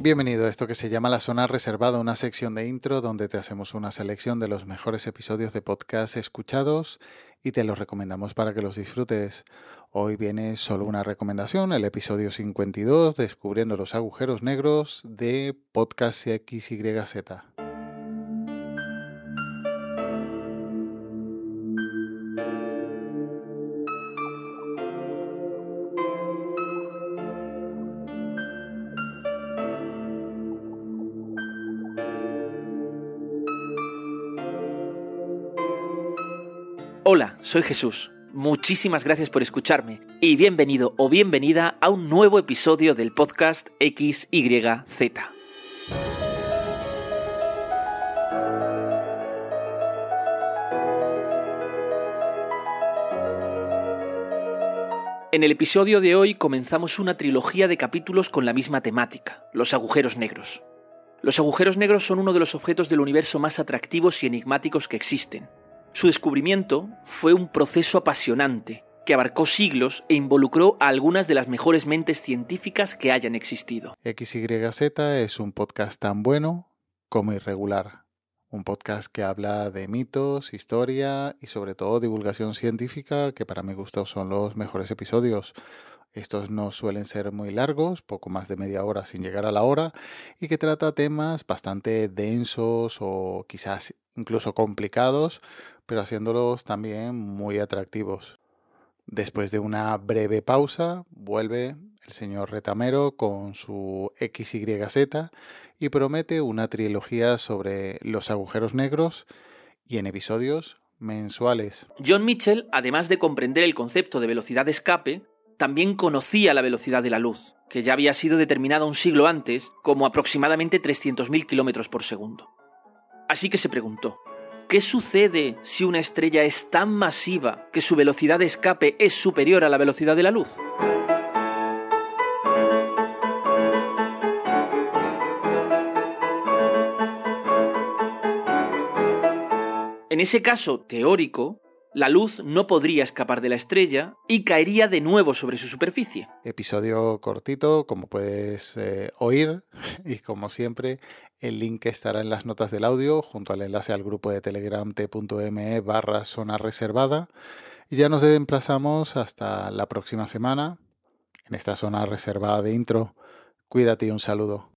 Bienvenido a esto que se llama La Zona Reservada, una sección de intro donde te hacemos una selección de los mejores episodios de podcast escuchados y te los recomendamos para que los disfrutes. Hoy viene solo una recomendación, el episodio 52, Descubriendo los agujeros negros de Podcast XYZ. Hola, soy Jesús. Muchísimas gracias por escucharme y bienvenido o bienvenida a un nuevo episodio del podcast XYZ. En el episodio de hoy comenzamos una trilogía de capítulos con la misma temática, los agujeros negros. Los agujeros negros son uno de los objetos del universo más atractivos y enigmáticos que existen, su descubrimiento fue un proceso apasionante que abarcó siglos e involucró a algunas de las mejores mentes científicas que hayan existido. XYZ es un podcast tan bueno como irregular. Un podcast que habla de mitos, historia y sobre todo divulgación científica, que para mi gusto son los mejores episodios. Estos no suelen ser muy largos, poco más de media hora sin llegar a la hora, y que trata temas bastante densos o quizás incluso complicados, pero haciéndolos también muy atractivos. Después de una breve pausa, vuelve el señor Retamero con su XYZ y promete una trilogía sobre los agujeros negros y en episodios mensuales. John Mitchell, además de comprender el concepto de velocidad de escape, también conocía la velocidad de la luz, que ya había sido determinada un siglo antes como aproximadamente 300.000 km por segundo. Así que se preguntó, ¿Qué sucede si una estrella es tan masiva que su velocidad de escape es superior a la velocidad de la luz? En ese caso teórico, la luz no podría escapar de la estrella y caería de nuevo sobre su superficie. Episodio cortito, como puedes eh, oír, y como siempre, el link estará en las notas del audio junto al enlace al grupo de Telegram t.me barra zona reservada. Y ya nos emplazamos hasta la próxima semana en esta zona reservada de intro. Cuídate y un saludo.